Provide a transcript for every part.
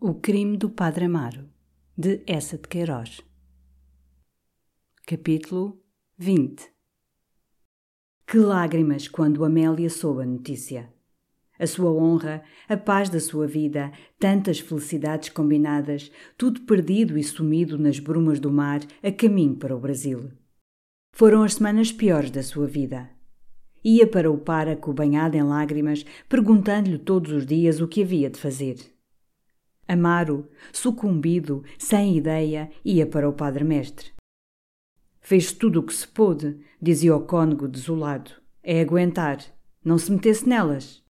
O crime do Padre Amaro, de Essa de Queiroz. Capítulo 20 Que lágrimas quando Amélia soube a notícia. A sua honra, a paz da sua vida, tantas felicidades combinadas, tudo perdido e sumido nas brumas do mar, a caminho para o Brasil. Foram as semanas piores da sua vida. Ia para o páraco banhado em lágrimas, perguntando-lhe todos os dias o que havia de fazer. Amaro, sucumbido, sem ideia, ia para o Padre Mestre. Fez tudo o que se pôde, dizia o cônego desolado. É aguentar, não se metesse nelas.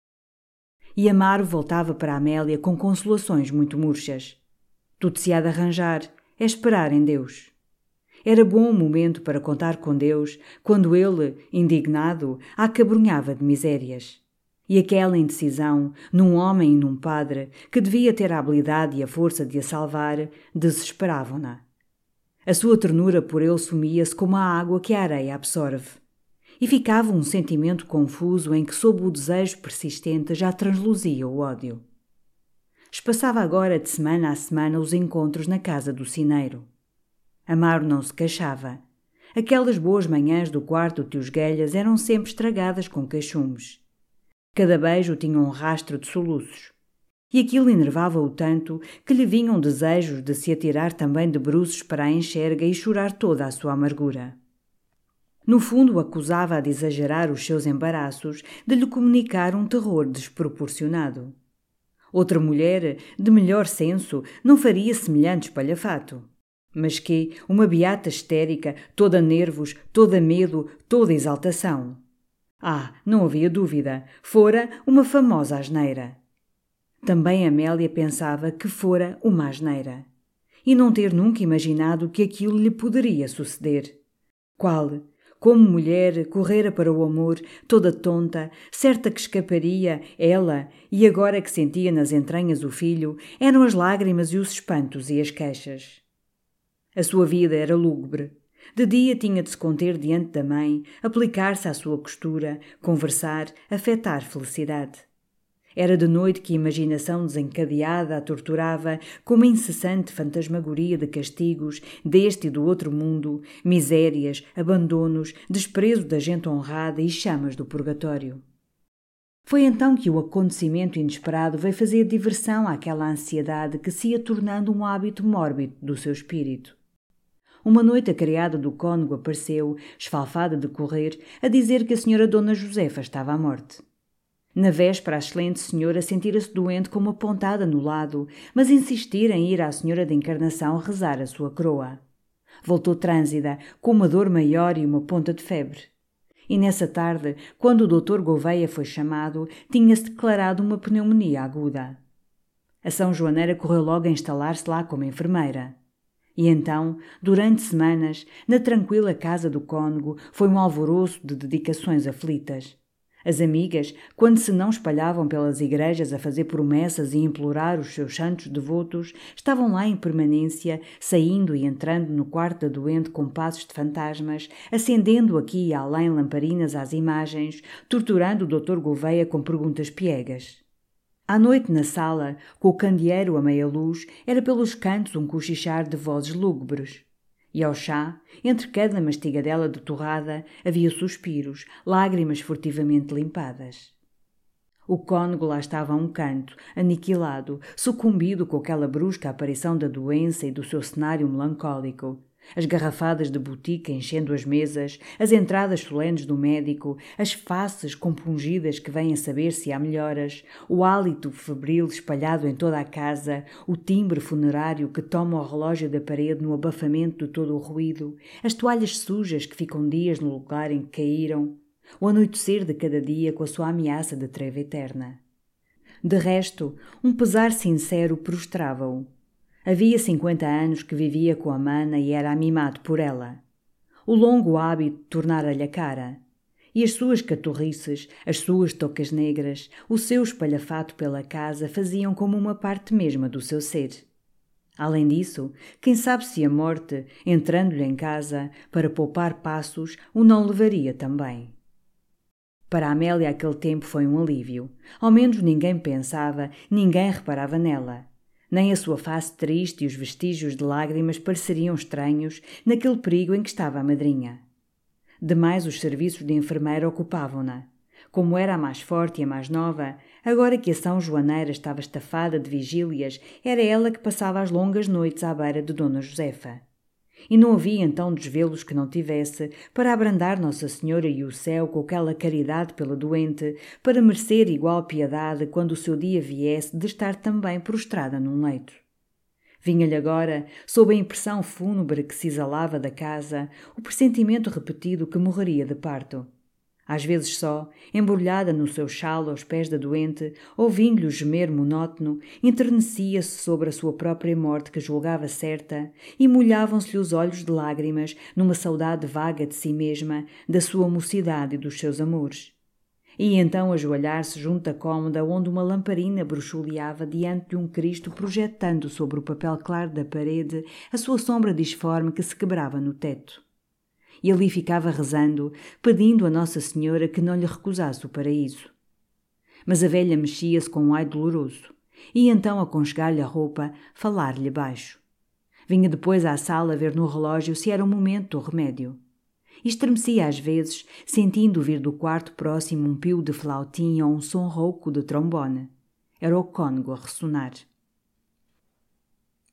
E Amaro voltava para Amélia com consolações muito murchas. Tudo se há de arranjar, é esperar em Deus. Era bom o momento para contar com Deus, quando ele, indignado, a acabrunhava de misérias. E aquela indecisão, num homem e num padre, que devia ter a habilidade e a força de a salvar, desesperavam-na. A sua ternura por ele sumia-se como a água que a areia absorve. E ficava um sentimento confuso em que, sob o desejo persistente, já transluzia o ódio. Espaçava agora de semana a semana os encontros na casa do cineiro. Amaro não se queixava. Aquelas boas manhãs do quarto de Tios Guelhas eram sempre estragadas com queixumes. Cada beijo tinha um rastro de soluços. E aquilo enervava-o tanto que lhe vinham desejos de se atirar também de bruços para a enxerga e chorar toda a sua amargura. No fundo, acusava-a de exagerar os seus embaraços, de lhe comunicar um terror desproporcionado. Outra mulher, de melhor senso, não faria semelhante espalhafato. Mas que, uma beata histérica, toda nervos, toda medo, toda exaltação. Ah, não havia dúvida, fora uma famosa asneira. Também Amélia pensava que fora uma asneira. E não ter nunca imaginado que aquilo lhe poderia suceder. Qual? Como mulher, correra para o amor, toda tonta, certa que escaparia, ela, e agora que sentia nas entranhas o filho, eram as lágrimas e os espantos e as queixas. A sua vida era lúgubre, de dia tinha de se conter diante da mãe, aplicar-se à sua costura, conversar, afetar felicidade. Era de noite que a imaginação desencadeada a torturava com uma incessante fantasmagoria de castigos deste e do outro mundo, misérias, abandonos, desprezo da gente honrada e chamas do purgatório. Foi então que o acontecimento inesperado veio fazer diversão àquela ansiedade que se ia tornando um hábito mórbido do seu espírito. Uma noite a criada do cônego apareceu, esfalfada de correr, a dizer que a senhora Dona Josefa estava à morte. Na véspera, a excelente senhora sentira-se doente com uma pontada no lado, mas insistira em ir à senhora da Encarnação rezar a sua croa. Voltou trânsida, com uma dor maior e uma ponta de febre. E nessa tarde, quando o doutor Gouveia foi chamado, tinha-se declarado uma pneumonia aguda. A São Joaneira correu logo a instalar-se lá como enfermeira. E então, durante semanas, na tranquila casa do cônego, foi um alvoroço de dedicações aflitas. As amigas, quando se não espalhavam pelas igrejas a fazer promessas e implorar os seus santos devotos, estavam lá em permanência, saindo e entrando no quarto da doente com passos de fantasmas, acendendo aqui e além lamparinas às imagens, torturando o Dr. Gouveia com perguntas piegas. À noite, na sala, com o candeeiro a meia luz, era pelos cantos um cochichar de vozes lúgubres. E ao chá, entre cada mastigadela de torrada, havia suspiros, lágrimas furtivamente limpadas. O cônego lá estava a um canto, aniquilado, sucumbido com aquela brusca aparição da doença e do seu cenário melancólico, as garrafadas de botica enchendo as mesas, as entradas solenes do médico, as faces compungidas que vêm a saber se há melhoras, o hálito febril espalhado em toda a casa, o timbre funerário que toma o relógio da parede no abafamento de todo o ruído, as toalhas sujas que ficam dias no lugar em que caíram, o anoitecer de cada dia com a sua ameaça de treva eterna. De resto, um pesar sincero prostrava-o. Havia cinquenta anos que vivia com a mana e era amimado por ela. O longo hábito tornara-lhe a cara. E as suas catorrices, as suas tocas negras, o seu espalhafato pela casa faziam como uma parte mesma do seu ser. Além disso, quem sabe se a morte, entrando-lhe em casa, para poupar passos, o não levaria também. Para Amélia aquele tempo foi um alívio. Ao menos ninguém pensava, ninguém reparava nela. Nem a sua face triste e os vestígios de lágrimas pareceriam estranhos naquele perigo em que estava a madrinha. Demais os serviços de enfermeira ocupavam-na. Como era a mais forte e a mais nova, agora que a São Joaneira estava estafada de vigílias, era ela que passava as longas noites à beira de Dona Josefa. E não havia então desvelos que não tivesse para abrandar Nossa Senhora e o céu com aquela caridade pela doente, para merecer igual piedade quando o seu dia viesse de estar também prostrada num leito. Vinha-lhe agora, sob a impressão fúnebre que se exalava da casa, o pressentimento repetido que morreria de parto. Às vezes só, embrulhada no seu chalo aos pés da doente, ouvindo-lhe gemer monótono, enternecia-se sobre a sua própria morte que julgava certa, e molhavam-se-lhe os olhos de lágrimas numa saudade vaga de si mesma, da sua mocidade e dos seus amores. E então ajoelhar-se junto à cômoda onde uma lamparina bruxuleava diante de um Cristo projetando sobre o papel claro da parede a sua sombra disforme que se quebrava no teto e ali ficava rezando, pedindo a Nossa Senhora que não lhe recusasse o paraíso. Mas a velha mexia-se com um ai doloroso, e então aconchegar-lhe a roupa, falar-lhe baixo. Vinha depois à sala ver no relógio se era o momento do remédio. Estremecia às vezes, sentindo vir do quarto próximo um pio de flautim ou um som rouco de trombone. Era o cônego a ressonar.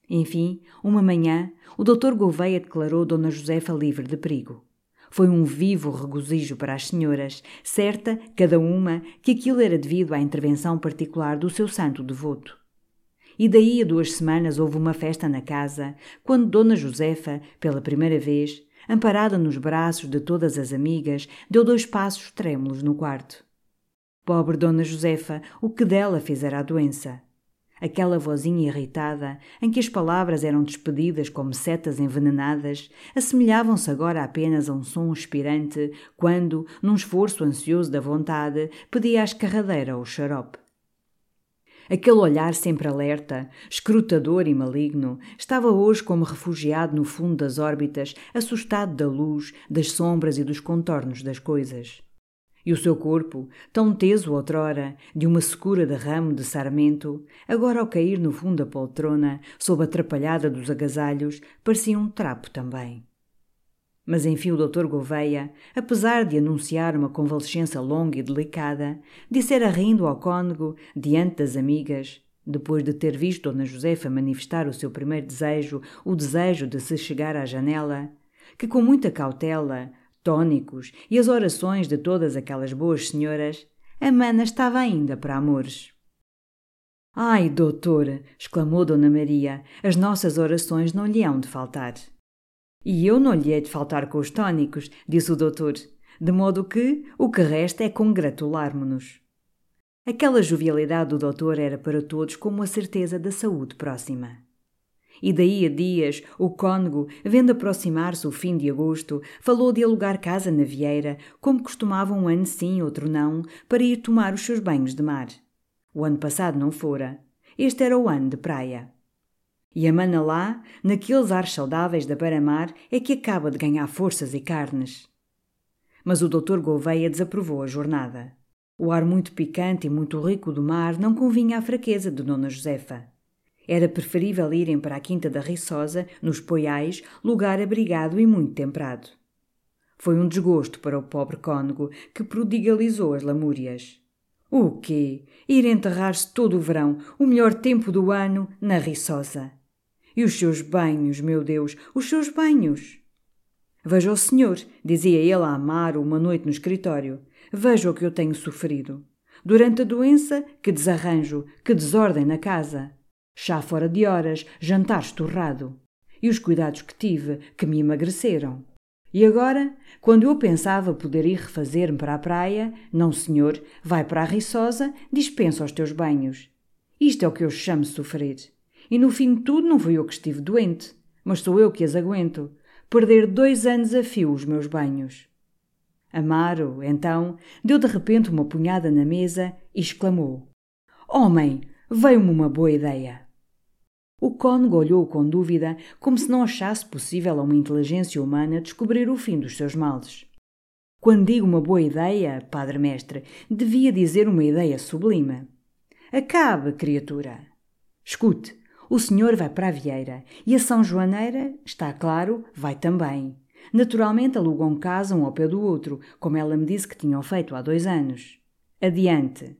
Enfim, uma manhã, o doutor Gouveia declarou Dona Josefa livre de perigo. Foi um vivo regozijo para as senhoras, certa, cada uma, que aquilo era devido à intervenção particular do seu santo devoto. E daí a duas semanas houve uma festa na casa, quando Dona Josefa, pela primeira vez, amparada nos braços de todas as amigas, deu dois passos trêmulos no quarto. Pobre Dona Josefa, o que dela fizera a doença? Aquela vozinha irritada, em que as palavras eram despedidas como setas envenenadas, assemelhavam-se agora apenas a um som expirante quando, num esforço ansioso da vontade, pedia à escarradeira o xarope. Aquele olhar sempre alerta, escrutador e maligno, estava hoje como refugiado no fundo das órbitas, assustado da luz, das sombras e dos contornos das coisas. E o seu corpo, tão teso outrora, de uma secura de ramo de sarmento, agora ao cair no fundo da poltrona, sob a atrapalhada dos agasalhos, parecia um trapo também. Mas enfim o doutor Gouveia, apesar de anunciar uma convalescença longa e delicada, dissera rindo ao cônego, diante das amigas, depois de ter visto Dona Josefa manifestar o seu primeiro desejo, o desejo de se chegar à janela, que com muita cautela, tônicos e as orações de todas aquelas boas senhoras, a mana estava ainda para amores. Ai, doutor! exclamou Dona Maria, as nossas orações não lhe hão de faltar. E eu não lhe hei de faltar com os tônicos, disse o doutor, de modo que o que resta é congratularmo-nos. Aquela jovialidade do doutor era para todos como a certeza da saúde próxima. E daí a dias, o cônego, vendo aproximar-se o fim de agosto, falou de alugar casa na Vieira, como costumava um ano sim, outro não, para ir tomar os seus banhos de mar. O ano passado não fora. Este era o ano de praia. E a mana lá, naqueles ares saudáveis da beira-mar, é que acaba de ganhar forças e carnes. Mas o doutor Gouveia desaprovou a jornada. O ar muito picante e muito rico do mar não convinha à fraqueza de Dona Josefa. Era preferível irem para a Quinta da Riçosa, nos Poiais, lugar abrigado e muito temperado. Foi um desgosto para o pobre cônego, que prodigalizou as lamúrias. O quê? Ir enterrar-se todo o verão, o melhor tempo do ano, na Riçosa. E os seus banhos, meu Deus, os seus banhos! Veja o senhor, dizia ele a Amaro uma noite no escritório. Veja o que eu tenho sofrido. Durante a doença, que desarranjo, que desordem na casa. Chá fora de horas, jantar estorrado. E os cuidados que tive, que me emagreceram. E agora, quando eu pensava poder ir refazer-me para a praia, não senhor, vai para a Riçosa, dispensa os teus banhos. Isto é o que eu chamo sofrer. E no fim de tudo não fui eu que estive doente, mas sou eu que as aguento. Perder dois anos a fio os meus banhos. Amaro, então, deu de repente uma punhada na mesa e exclamou: Homem, veio-me uma boa ideia. O cônego olhou com dúvida, como se não achasse possível a uma inteligência humana descobrir o fim dos seus males. Quando digo uma boa ideia, padre mestre, devia dizer uma ideia sublime. Acabe, criatura. Escute, o senhor vai para a Vieira e a São Joaneira, está claro, vai também. Naturalmente alugam casa um ao pé do outro, como ela me disse que tinham feito há dois anos. Adiante.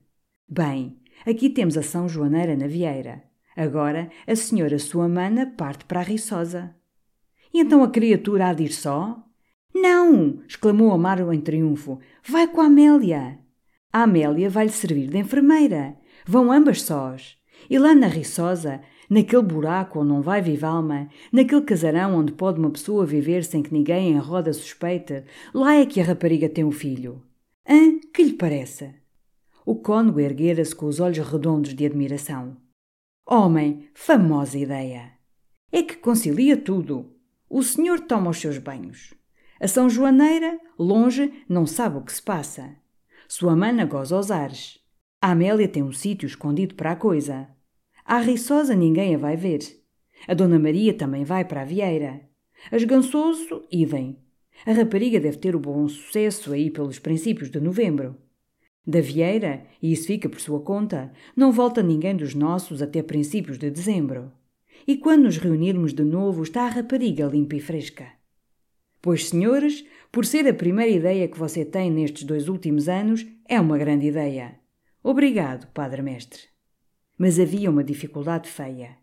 Bem, aqui temos a São Joaneira na Vieira. Agora a senhora sua mana parte para a Riçosa. E então a criatura há de ir só? Não! exclamou Amaro em triunfo. Vai com a Amélia. A Amélia vai-lhe servir de enfermeira. Vão ambas sós. E lá na Riçosa, naquele buraco onde não vai viva alma, naquele casarão onde pode uma pessoa viver sem que ninguém em roda suspeite, lá é que a rapariga tem o um filho. Hã? Que lhe parece? O cônego erguera-se com os olhos redondos de admiração. Homem, famosa ideia! É que concilia tudo. O senhor toma os seus banhos. A São Joaneira, longe, não sabe o que se passa. Sua mana goza aos ares. A Amélia tem um sítio escondido para a coisa. A Riçosa ninguém a vai ver. A Dona Maria também vai para a Vieira. As Gansoso, idem. A rapariga deve ter o bom sucesso aí pelos princípios de novembro. Da Vieira, e isso fica por sua conta, não volta ninguém dos nossos até princípios de dezembro. E quando nos reunirmos de novo, está a rapariga limpa e fresca. Pois, senhores, por ser a primeira ideia que você tem nestes dois últimos anos, é uma grande ideia. Obrigado, Padre Mestre. Mas havia uma dificuldade feia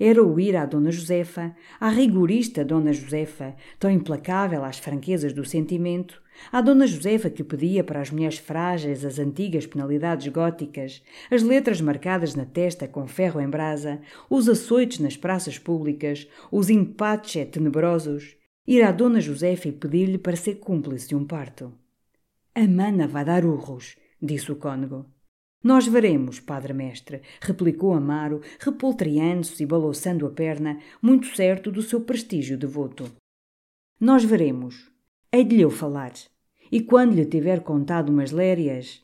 era o ir à Dona Josefa, à rigorista Dona Josefa, tão implacável às franquezas do sentimento, à Dona Josefa que pedia para as mulheres frágeis as antigas penalidades góticas, as letras marcadas na testa com ferro em brasa, os açoites nas praças públicas, os empates tenebrosos, ir à Dona Josefa e pedir-lhe para ser cúmplice de um parto. A mana vai dar urros, disse o cônego. Nós veremos, padre mestre, replicou Amaro, repoltreando-se e balouçando a perna, muito certo do seu prestígio devoto. Nós veremos. Hei de lhe eu falar. E quando lhe tiver contado umas lérias,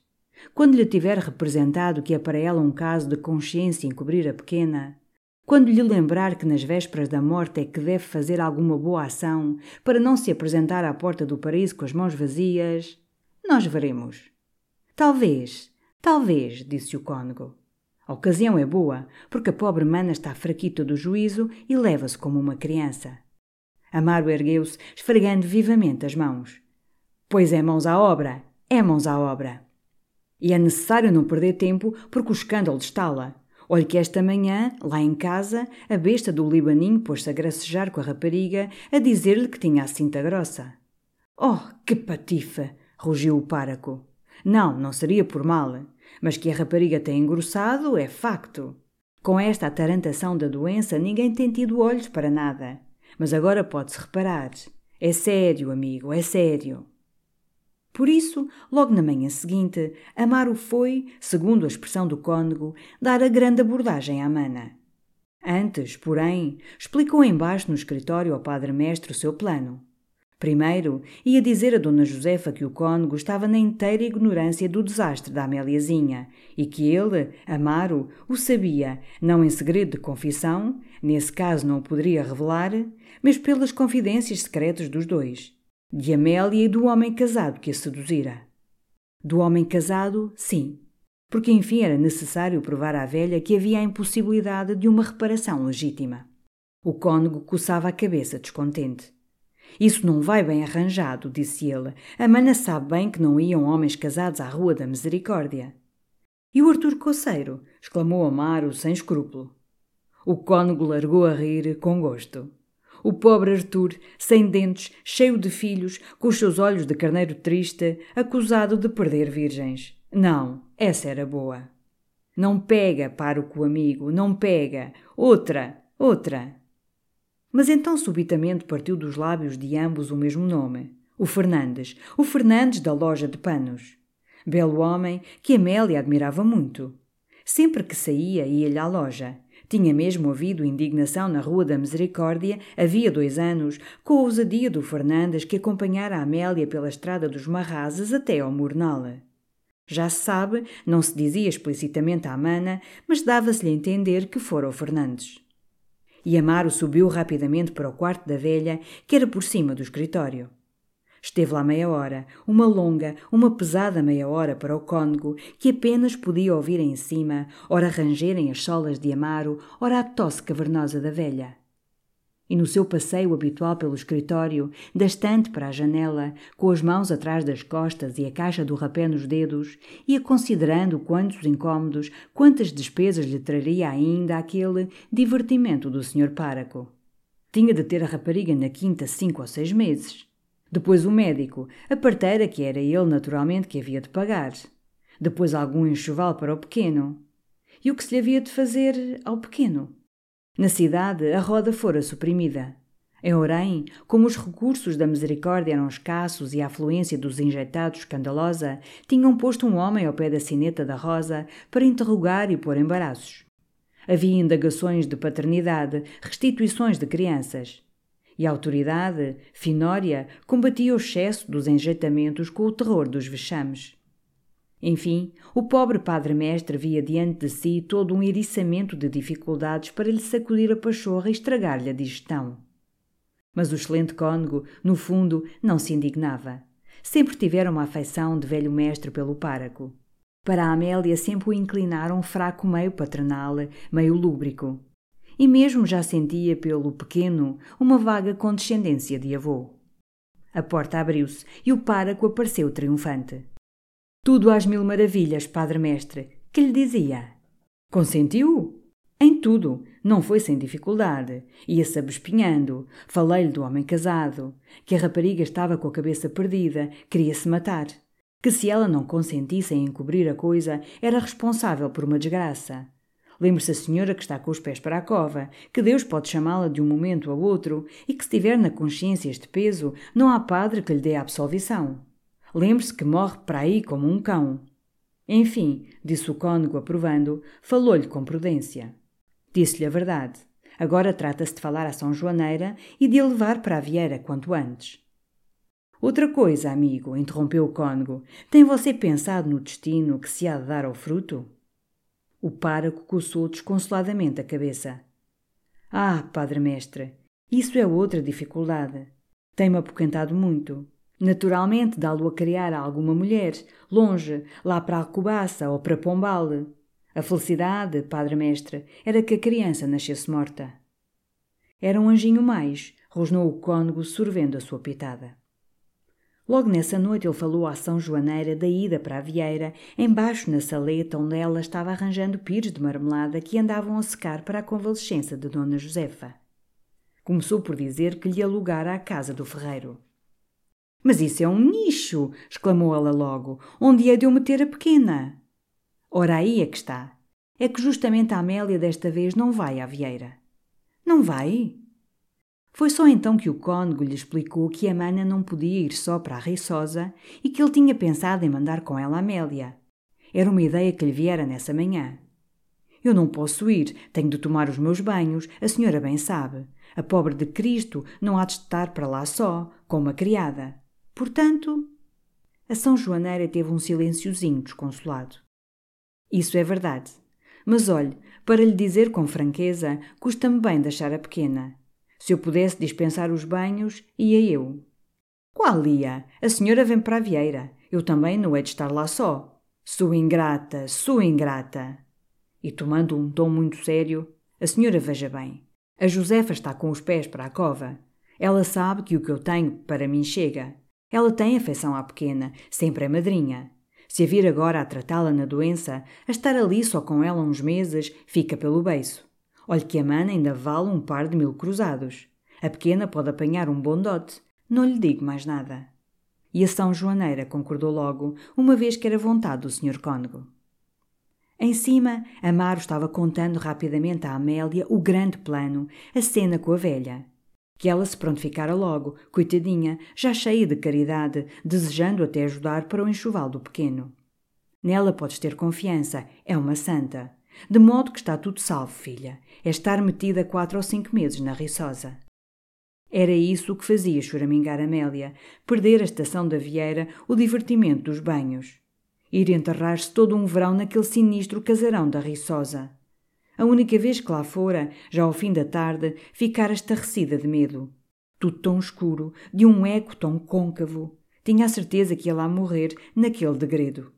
quando lhe tiver representado que é para ela um caso de consciência encobrir a pequena, quando lhe lembrar que nas vésperas da morte é que deve fazer alguma boa ação para não se apresentar à porta do paraíso com as mãos vazias, nós veremos. Talvez, Talvez, disse o cônego. A ocasião é boa, porque a pobre mana está fraquita do juízo e leva-se como uma criança. Amaro ergueu-se, esfregando vivamente as mãos. Pois é mãos à obra, é mãos à obra. E é necessário não perder tempo, porque o escândalo está-lá. Olhe que esta manhã, lá em casa, a besta do Libaninho pôs-se a gracejar com a rapariga, a dizer-lhe que tinha a cinta grossa. Oh, que patife! rugiu o páraco. Não, não seria por mal. Mas que a rapariga tem engrossado é facto. Com esta atarantação da doença, ninguém tem tido olhos para nada. Mas agora pode-se reparar. É sério, amigo, é sério. Por isso, logo na manhã seguinte, Amaro foi, segundo a expressão do cônego, dar a grande abordagem à mana. Antes, porém, explicou embaixo no escritório ao padre-mestre o seu plano. Primeiro, ia dizer a Dona Josefa que o cônego estava na inteira ignorância do desastre da Améliazinha e que ele, Amaro, o sabia, não em segredo de confissão, nesse caso não o poderia revelar, mas pelas confidências secretas dos dois, de Amélia e do homem casado que a seduzira. Do homem casado, sim, porque enfim era necessário provar à velha que havia a impossibilidade de uma reparação legítima. O cônego coçava a cabeça descontente. Isso não vai bem arranjado, disse ele. A mana sabe bem que não iam homens casados à Rua da Misericórdia. E o Artur Coceiro? exclamou Amaro sem escrúpulo. O cônego largou a rir com gosto. O pobre Artur, sem dentes, cheio de filhos, com os seus olhos de carneiro triste, acusado de perder virgens. Não, essa era boa. Não pega, pároco amigo, não pega. Outra, outra. Mas então subitamente partiu dos lábios de ambos o mesmo nome: o Fernandes, o Fernandes da loja de panos. Belo homem que Amélia admirava muito. Sempre que saía, ia-lhe à loja. Tinha mesmo havido indignação na Rua da Misericórdia, havia dois anos, com a ousadia do Fernandes que acompanhara a Amélia pela estrada dos Marrazes até ao Murnal. Já se sabe, não se dizia explicitamente à mana, mas dava-se-lhe a entender que fora o Fernandes. E Amaro subiu rapidamente para o quarto da velha, que era por cima do escritório. Esteve lá meia hora, uma longa, uma pesada meia hora para o cônego, que apenas podia ouvir em cima, ora rangerem as solas de Amaro, ora a tosse cavernosa da velha e no seu passeio habitual pelo escritório, da estante para a janela, com as mãos atrás das costas e a caixa do rapé nos dedos, ia considerando quantos incômodos, quantas despesas lhe traria ainda aquele divertimento do Sr. Páraco. Tinha de ter a rapariga na quinta cinco ou seis meses. Depois o médico, a parteira que era ele naturalmente que havia de pagar. Depois algum enxoval para o pequeno. E o que se lhe havia de fazer ao pequeno? Na cidade, a roda fora suprimida. Em Orém, como os recursos da misericórdia eram escassos e a afluência dos injetados escandalosa, tinham posto um homem ao pé da sineta da Rosa para interrogar e pôr embaraços. Havia indagações de paternidade, restituições de crianças. E a autoridade, finória, combatia o excesso dos enjeitamentos com o terror dos vexames. Enfim, o pobre padre-mestre via diante de si todo um eriçamento de dificuldades para lhe sacudir a pachorra e estragar-lhe a digestão. Mas o excelente cônego, no fundo, não se indignava. Sempre tivera uma afeição de velho mestre pelo páraco. Para a Amélia sempre o inclinara um fraco meio paternal, meio lúbrico. E mesmo já sentia pelo pequeno uma vaga condescendência de avô. A porta abriu-se e o páraco apareceu triunfante. Tudo às mil maravilhas, padre mestre. Que lhe dizia? Consentiu? Em tudo. Não foi sem dificuldade. Ia-se abespinhando. Falei-lhe do homem casado. Que a rapariga estava com a cabeça perdida. Queria-se matar. Que se ela não consentisse em encobrir a coisa, era responsável por uma desgraça. Lembre-se a senhora que está com os pés para a cova, que Deus pode chamá-la de um momento ao outro e que se tiver na consciência este peso, não há padre que lhe dê a absolvição. Lembre-se que morre para aí como um cão. Enfim, disse o cônego aprovando, falou-lhe com prudência. Disse-lhe a verdade. Agora trata-se de falar a São Joaneira e de a levar para a Vieira quanto antes. Outra coisa, amigo, interrompeu o cônego. Tem você pensado no destino que se há de dar ao fruto? O pároco coçou desconsoladamente a cabeça. Ah, padre mestre, isso é outra dificuldade. Tem-me apoquentado muito. Naturalmente, dá-lo a criar a alguma mulher, longe, lá para Alcobaça ou para Pombal. A felicidade, padre mestre, era que a criança nascesse morta. Era um anjinho mais, rosnou o cônego sorvendo a sua pitada. Logo nessa noite ele falou à São Joaneira da ida para a Vieira, embaixo na saleta onde ela estava arranjando pires de marmelada que andavam a secar para a convalescença de Dona Josefa. Começou por dizer que lhe alugara a casa do ferreiro. Mas isso é um nicho! exclamou ela logo. Onde é de eu meter a pequena? Ora, aí é que está. É que justamente a Amélia desta vez não vai à Vieira. Não vai? Foi só então que o cônego lhe explicou que a mana não podia ir só para a Reiçosa e que ele tinha pensado em mandar com ela a Amélia. Era uma ideia que lhe viera nessa manhã. Eu não posso ir, tenho de tomar os meus banhos, a senhora bem sabe. A pobre de Cristo não há de estar para lá só, com uma criada. Portanto, a São Joaneira teve um silenciozinho desconsolado. Isso é verdade. Mas olhe, para lhe dizer com franqueza, custa-me bem deixar a pequena. Se eu pudesse dispensar os banhos, ia eu. Qual ia? A senhora vem para a Vieira. Eu também não é de estar lá só. Sou ingrata, sou ingrata. E tomando um tom muito sério, a senhora veja bem. A Josefa está com os pés para a cova. Ela sabe que o que eu tenho para mim chega. Ela tem afeição à pequena, sempre é madrinha. Se a vir agora a tratá-la na doença, a estar ali só com ela uns meses, fica pelo beiço. Olhe que a mana ainda vale um par de mil cruzados. A pequena pode apanhar um bom dote. Não lhe digo mais nada. E a São Joaneira concordou logo, uma vez que era vontade do Sr. Cônego. Em cima, Amaro estava contando rapidamente à Amélia o grande plano, a cena com a velha. Que ela se prontificara logo, coitadinha, já cheia de caridade, desejando até ajudar para o enxoval do pequeno. Nela podes ter confiança, é uma santa. De modo que está tudo salvo, filha. É estar metida quatro ou cinco meses na riçosa. Era isso o que fazia choramingar Amélia, perder a estação da Vieira, o divertimento dos banhos. Ir enterrar-se todo um verão naquele sinistro casarão da Riçosa. A única vez que lá fora, já ao fim da tarde, ficara estarrecida de medo. Tudo tão escuro, de um eco tão côncavo. Tinha a certeza que ia lá morrer naquele degredo.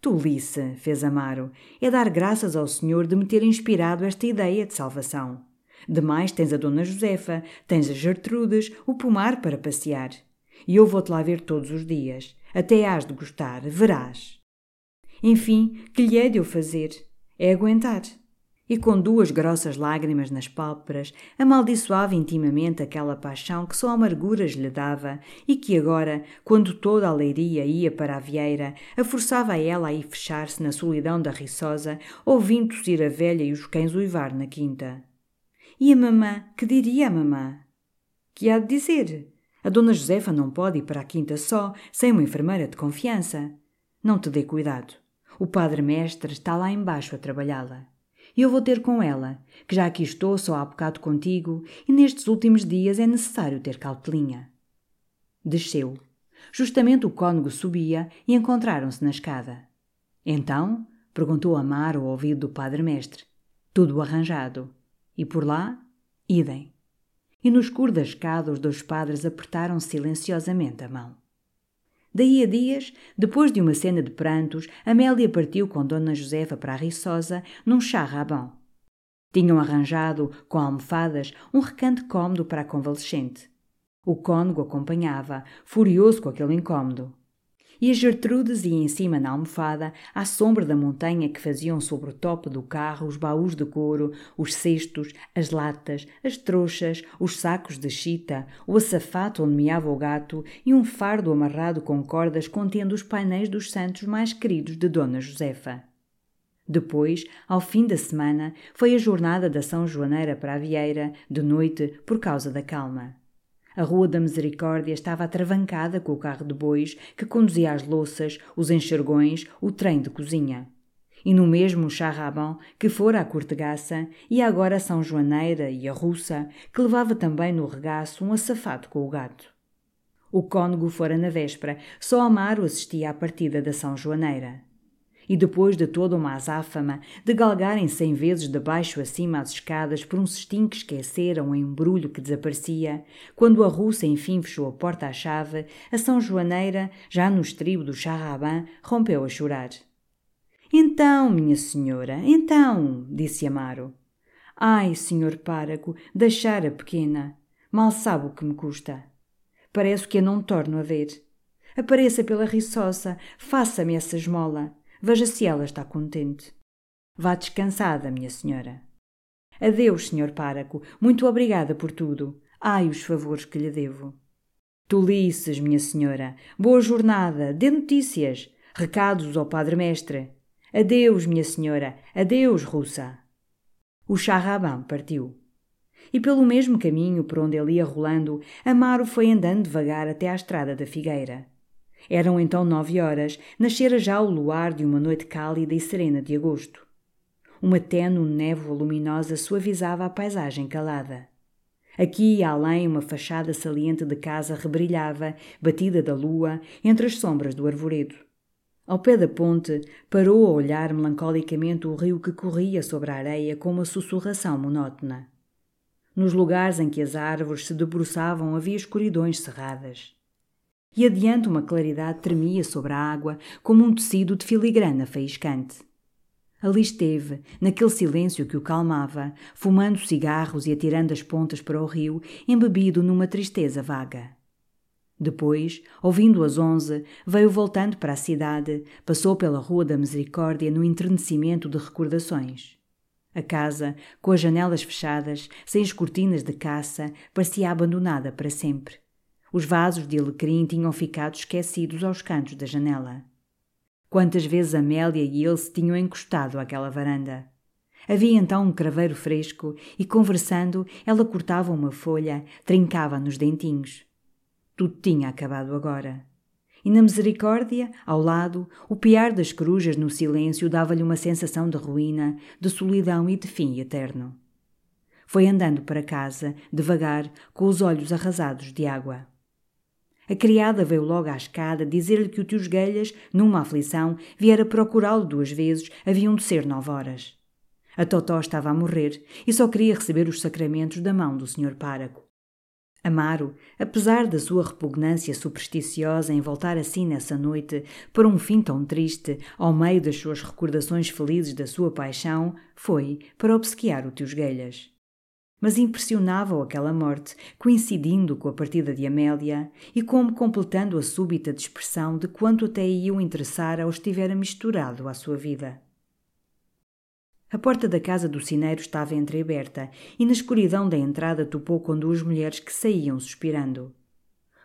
Tolice, fez Amaro, é dar graças ao Senhor de me ter inspirado esta ideia de salvação. Demais tens a Dona Josefa, tens a Gertrudes, o pomar para passear. E eu vou-te lá ver todos os dias. Até hás de gostar, verás. Enfim, que lhe é de eu fazer? É aguentar. E com duas grossas lágrimas nas pálpebras, amaldiçoava intimamente aquela paixão que só amarguras lhe dava e que agora, quando toda a leiria ia para a vieira, a forçava a ela a ir fechar-se na solidão da riçosa, ouvindo tossir a velha e os cães uivar na quinta. E a mamã? Que diria a mamã? Que há de dizer? A dona Josefa não pode ir para a quinta só, sem uma enfermeira de confiança. Não te dê cuidado. O padre mestre está lá embaixo a trabalhá-la. E eu vou ter com ela, que já aqui estou só há bocado contigo e nestes últimos dias é necessário ter cautelinha. Desceu. Justamente o cônego subia e encontraram-se na escada. Então, perguntou Amar ao ouvido do padre mestre. Tudo arranjado. E por lá, idem. E no escuro da escada os dois padres apertaram silenciosamente a mão. Daí a dias, depois de uma cena de prantos, Amélia partiu com Dona Josefa para a Riçosa num charrabão. Tinham arranjado, com almofadas, um recanto cômodo para a convalescente. O cônego acompanhava, furioso com aquele incômodo e a Gertrudes ia em cima na almofada, à sombra da montanha que faziam sobre o topo do carro os baús de couro, os cestos, as latas, as trouxas, os sacos de chita, o açafato onde miava o gato e um fardo amarrado com cordas contendo os painéis dos santos mais queridos de Dona Josefa. Depois, ao fim da semana, foi a jornada da São Joaneira para a Vieira, de noite, por causa da calma. A Rua da Misericórdia estava atravancada com o carro de bois que conduzia as louças, os enxergões, o trem de cozinha. E no mesmo charrabão que fora a cortegaça, e agora a São Joaneira e a Russa, que levava também no regaço um açafado com o gato. O cônego fora na véspera, só Amaro assistia à partida da São Joaneira e depois de toda uma azáfama, de galgarem cem vezes de baixo acima as escadas por um cestim que esqueceram em um brulho que desaparecia, quando a russa enfim fechou a porta à chave, a São Joaneira, já no estribo do charrabã, rompeu a chorar. Então, minha senhora, então, disse Amaro. Ai, senhor páraco, deixar a pequena. Mal sabe o que me custa. Parece que a não torno a ver. Apareça pela riçosa, faça-me essa esmola. Veja se ela está contente. Vá descansada, minha senhora. Adeus, senhor páraco. Muito obrigada por tudo. Ai, os favores que lhe devo. Tolices, minha senhora. Boa jornada. Dê notícias. Recados ao padre mestre. Adeus, minha senhora. Adeus, russa. O charrabão partiu. E pelo mesmo caminho por onde ele ia rolando, Amaro foi andando devagar até à estrada da Figueira. Eram então nove horas, nascera já o luar de uma noite cálida e serena de agosto. Uma tênue névoa luminosa suavizava a paisagem calada. Aqui e além uma fachada saliente de casa rebrilhava, batida da lua, entre as sombras do arvoredo. Ao pé da ponte, parou a olhar melancolicamente o rio que corria sobre a areia com uma sussurração monótona. Nos lugares em que as árvores se debruçavam havia escuridões cerradas e adiante uma claridade tremia sobre a água como um tecido de filigrana faiscante. Ali esteve, naquele silêncio que o calmava, fumando cigarros e atirando as pontas para o rio, embebido numa tristeza vaga. Depois, ouvindo as onze, veio voltando para a cidade, passou pela Rua da Misericórdia no entrenecimento de recordações. A casa, com as janelas fechadas, sem as cortinas de caça, parecia abandonada para sempre. Os vasos de alecrim tinham ficado esquecidos aos cantos da janela. Quantas vezes Amélia e ele se tinham encostado àquela varanda. Havia então um craveiro fresco e, conversando, ela cortava uma folha, trincava nos dentinhos. Tudo tinha acabado agora. E na misericórdia, ao lado, o piar das corujas no silêncio dava-lhe uma sensação de ruína, de solidão e de fim eterno. Foi andando para casa, devagar, com os olhos arrasados de água. A criada veio logo à escada dizer-lhe que o tio Esguelhas, numa aflição, viera procurá-lo duas vezes, haviam de ser nove horas. A Totó estava a morrer e só queria receber os sacramentos da mão do Sr. Páraco. Amaro, apesar da sua repugnância supersticiosa em voltar assim nessa noite, por um fim tão triste, ao meio das suas recordações felizes da sua paixão, foi para obsequiar o tio Esguelhas. Mas impressionava-o aquela morte, coincidindo com a partida de Amélia e como completando a súbita dispersão de quanto até aí o interessara ou estivera misturado à sua vida. A porta da casa do sineiro estava entreaberta e na escuridão da entrada topou com duas mulheres que saíam suspirando.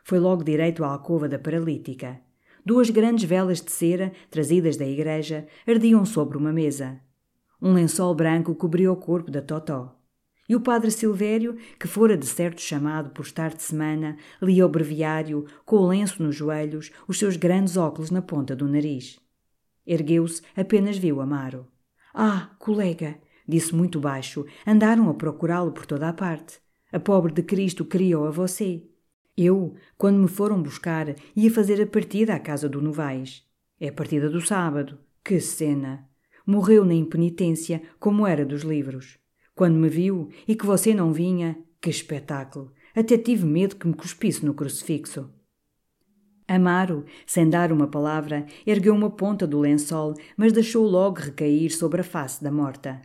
Foi logo direito à alcova da paralítica. Duas grandes velas de cera, trazidas da igreja, ardiam sobre uma mesa. Um lençol branco cobria o corpo da Totó. E o padre Silvério, que fora de certo chamado por estar de semana, lia o breviário, com o lenço nos joelhos, os seus grandes óculos na ponta do nariz. Ergueu-se, apenas viu Amaro. Ah, colega, disse muito baixo, andaram a procurá-lo por toda a parte. A pobre de Cristo criou a você. Eu, quando me foram buscar, ia fazer a partida à casa do Novaes. É a partida do sábado. Que cena! Morreu na impenitência, como era dos livros. Quando me viu e que você não vinha, que espetáculo! Até tive medo que me cuspisse no crucifixo. Amaro, sem dar uma palavra, ergueu uma ponta do lençol, mas deixou logo recair sobre a face da morta.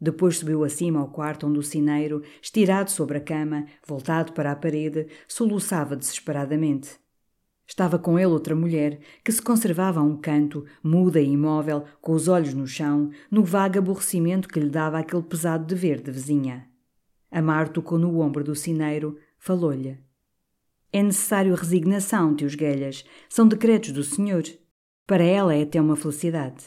Depois subiu acima ao quarto onde o sineiro, estirado sobre a cama, voltado para a parede, soluçava desesperadamente. Estava com ele outra mulher, que se conservava a um canto, muda e imóvel, com os olhos no chão, no vago aborrecimento que lhe dava aquele pesado dever de vizinha. Amaro tocou no ombro do sineiro, falou-lhe. É necessário resignação, tios Guelhas. São decretos do Senhor. Para ela é até uma felicidade.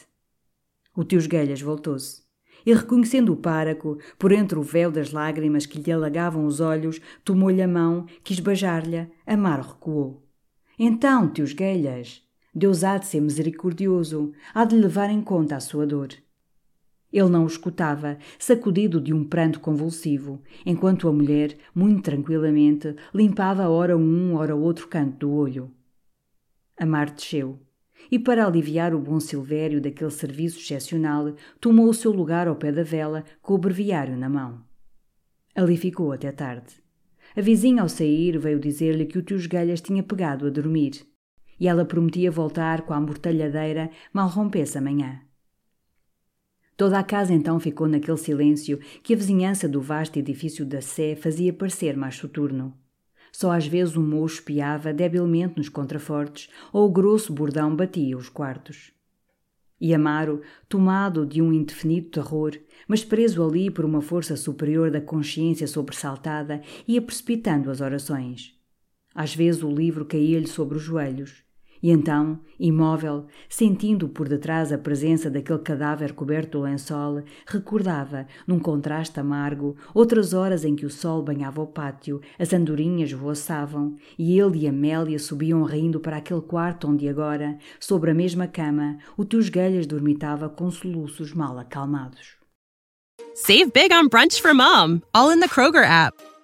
O tios Guelhas voltou-se. E reconhecendo o páraco, por entre o véu das lágrimas que lhe alagavam os olhos, tomou-lhe a mão, quis beijar-lhe, Amaro recuou. Então, tios Guelhas, Deus há de ser misericordioso, há de levar em conta a sua dor. Ele não o escutava, sacudido de um pranto convulsivo, enquanto a mulher, muito tranquilamente, limpava ora um, ora outro canto do olho. Amar desceu. E para aliviar o bom Silvério daquele serviço excepcional, tomou o seu lugar ao pé da vela, com o breviário na mão. Ali ficou até tarde. A vizinha, ao sair, veio dizer-lhe que o tio Galhas tinha pegado a dormir. E ela prometia voltar com a mortalhadeira mal rompesse amanhã. Toda a casa então ficou naquele silêncio que a vizinhança do vasto edifício da Sé fazia parecer mais soturno. Só às vezes o mocho piava debilmente nos contrafortes ou o grosso bordão batia os quartos. E Amaro, tomado de um indefinido terror, mas preso ali por uma força superior da consciência sobressaltada, ia precipitando as orações. Às vezes o livro caía-lhe sobre os joelhos, e então, imóvel, sentindo por detrás a presença daquele cadáver coberto de lençol, recordava, num contraste amargo, outras horas em que o sol banhava o pátio, as andorinhas voaçavam, e ele e Amélia subiam rindo para aquele quarto onde agora, sobre a mesma cama, o tio Esguelhas dormitava com soluços mal acalmados. Save big on brunch for mom, all in the Kroger app.